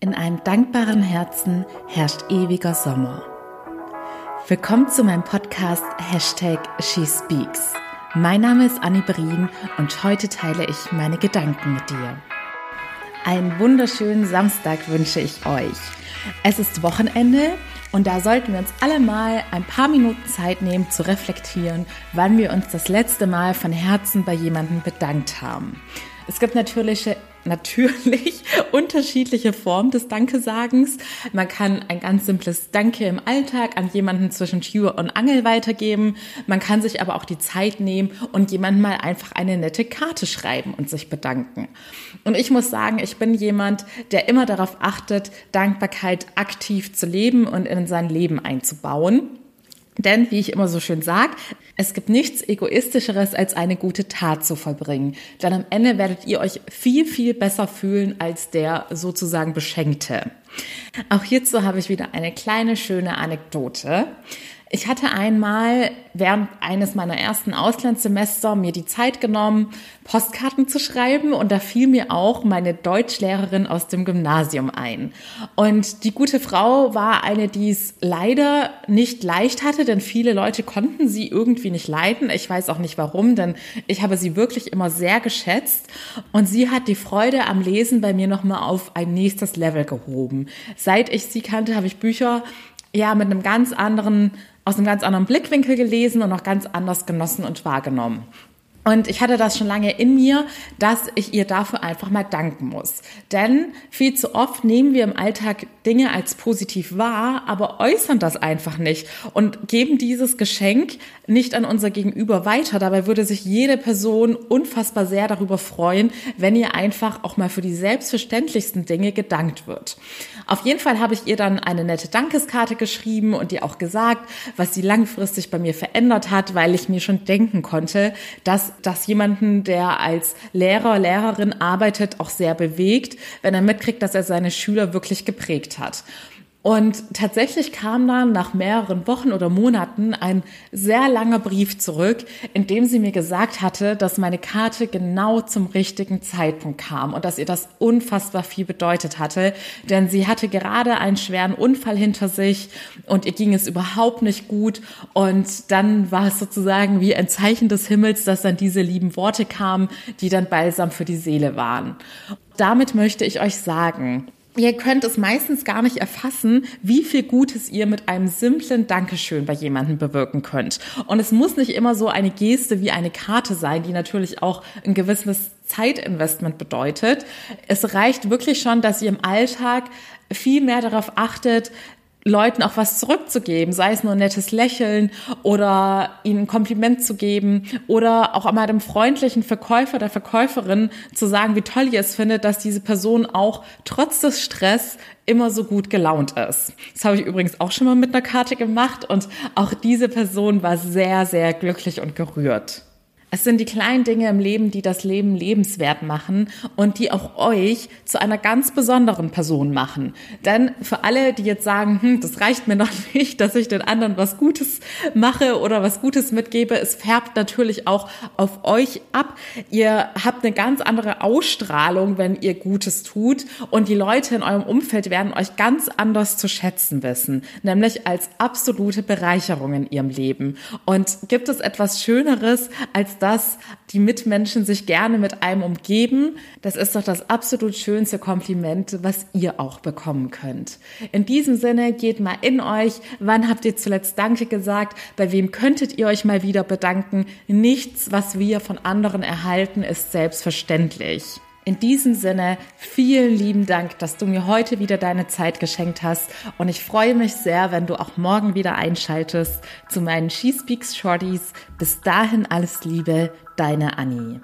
In einem dankbaren Herzen herrscht ewiger Sommer. Willkommen zu meinem Podcast Hashtag SheSpeaks. Mein Name ist Annie Brien und heute teile ich meine Gedanken mit dir. Einen wunderschönen Samstag wünsche ich euch. Es ist Wochenende und da sollten wir uns alle mal ein paar Minuten Zeit nehmen zu reflektieren, wann wir uns das letzte Mal von Herzen bei jemandem bedankt haben. Es gibt natürlich, natürlich unterschiedliche Formen des Dankesagens. Man kann ein ganz simples Danke im Alltag an jemanden zwischen Tür und Angel weitergeben. Man kann sich aber auch die Zeit nehmen und jemandem mal einfach eine nette Karte schreiben und sich bedanken. Und ich muss sagen, ich bin jemand, der immer darauf achtet, Dankbarkeit aktiv zu leben und in sein Leben einzubauen. Denn, wie ich immer so schön sage, es gibt nichts Egoistischeres, als eine gute Tat zu vollbringen. Denn am Ende werdet ihr euch viel, viel besser fühlen als der sozusagen Beschenkte. Auch hierzu habe ich wieder eine kleine, schöne Anekdote. Ich hatte einmal während eines meiner ersten Auslandssemester mir die Zeit genommen, Postkarten zu schreiben und da fiel mir auch meine Deutschlehrerin aus dem Gymnasium ein. Und die gute Frau war eine, die es leider nicht leicht hatte, denn viele Leute konnten sie irgendwie nicht leiden. Ich weiß auch nicht warum, denn ich habe sie wirklich immer sehr geschätzt und sie hat die Freude am Lesen bei mir nochmal auf ein nächstes Level gehoben. Seit ich sie kannte, habe ich Bücher ja mit einem ganz anderen aus einem ganz anderen Blickwinkel gelesen und auch ganz anders genossen und wahrgenommen. Und ich hatte das schon lange in mir, dass ich ihr dafür einfach mal danken muss. Denn viel zu oft nehmen wir im Alltag Dinge als positiv wahr, aber äußern das einfach nicht und geben dieses Geschenk nicht an unser Gegenüber weiter. Dabei würde sich jede Person unfassbar sehr darüber freuen, wenn ihr einfach auch mal für die selbstverständlichsten Dinge gedankt wird. Auf jeden Fall habe ich ihr dann eine nette Dankeskarte geschrieben und ihr auch gesagt, was sie langfristig bei mir verändert hat, weil ich mir schon denken konnte, dass das jemanden, der als Lehrer, Lehrerin arbeitet, auch sehr bewegt, wenn er mitkriegt, dass er seine Schüler wirklich geprägt hat. Und tatsächlich kam dann nach mehreren Wochen oder Monaten ein sehr langer Brief zurück, in dem sie mir gesagt hatte, dass meine Karte genau zum richtigen Zeitpunkt kam und dass ihr das unfassbar viel bedeutet hatte, denn sie hatte gerade einen schweren Unfall hinter sich und ihr ging es überhaupt nicht gut und dann war es sozusagen wie ein Zeichen des Himmels, dass dann diese lieben Worte kamen, die dann balsam für die Seele waren. Damit möchte ich euch sagen, Ihr könnt es meistens gar nicht erfassen, wie viel Gutes ihr mit einem simplen Dankeschön bei jemandem bewirken könnt. Und es muss nicht immer so eine Geste wie eine Karte sein, die natürlich auch ein gewisses Zeitinvestment bedeutet. Es reicht wirklich schon, dass ihr im Alltag viel mehr darauf achtet, Leuten auch was zurückzugeben, sei es nur ein nettes Lächeln oder ihnen ein Kompliment zu geben oder auch einmal dem freundlichen Verkäufer, der Verkäuferin zu sagen, wie toll ihr es findet, dass diese Person auch trotz des Stress immer so gut gelaunt ist. Das habe ich übrigens auch schon mal mit einer Karte gemacht und auch diese Person war sehr, sehr glücklich und gerührt. Es sind die kleinen Dinge im Leben, die das Leben lebenswert machen und die auch euch zu einer ganz besonderen Person machen. Denn für alle, die jetzt sagen, hm, das reicht mir noch nicht, dass ich den anderen was Gutes mache oder was Gutes mitgebe, es färbt natürlich auch auf euch ab. Ihr habt eine ganz andere Ausstrahlung, wenn ihr Gutes tut und die Leute in eurem Umfeld werden euch ganz anders zu schätzen wissen, nämlich als absolute Bereicherung in ihrem Leben. Und gibt es etwas Schöneres als dass die Mitmenschen sich gerne mit einem umgeben. Das ist doch das absolut schönste Kompliment, was ihr auch bekommen könnt. In diesem Sinne, geht mal in euch. Wann habt ihr zuletzt Danke gesagt? Bei wem könntet ihr euch mal wieder bedanken? Nichts, was wir von anderen erhalten, ist selbstverständlich. In diesem Sinne, vielen lieben Dank, dass du mir heute wieder deine Zeit geschenkt hast und ich freue mich sehr, wenn du auch morgen wieder einschaltest zu meinen She Speaks Shorties. Bis dahin alles Liebe, deine Annie.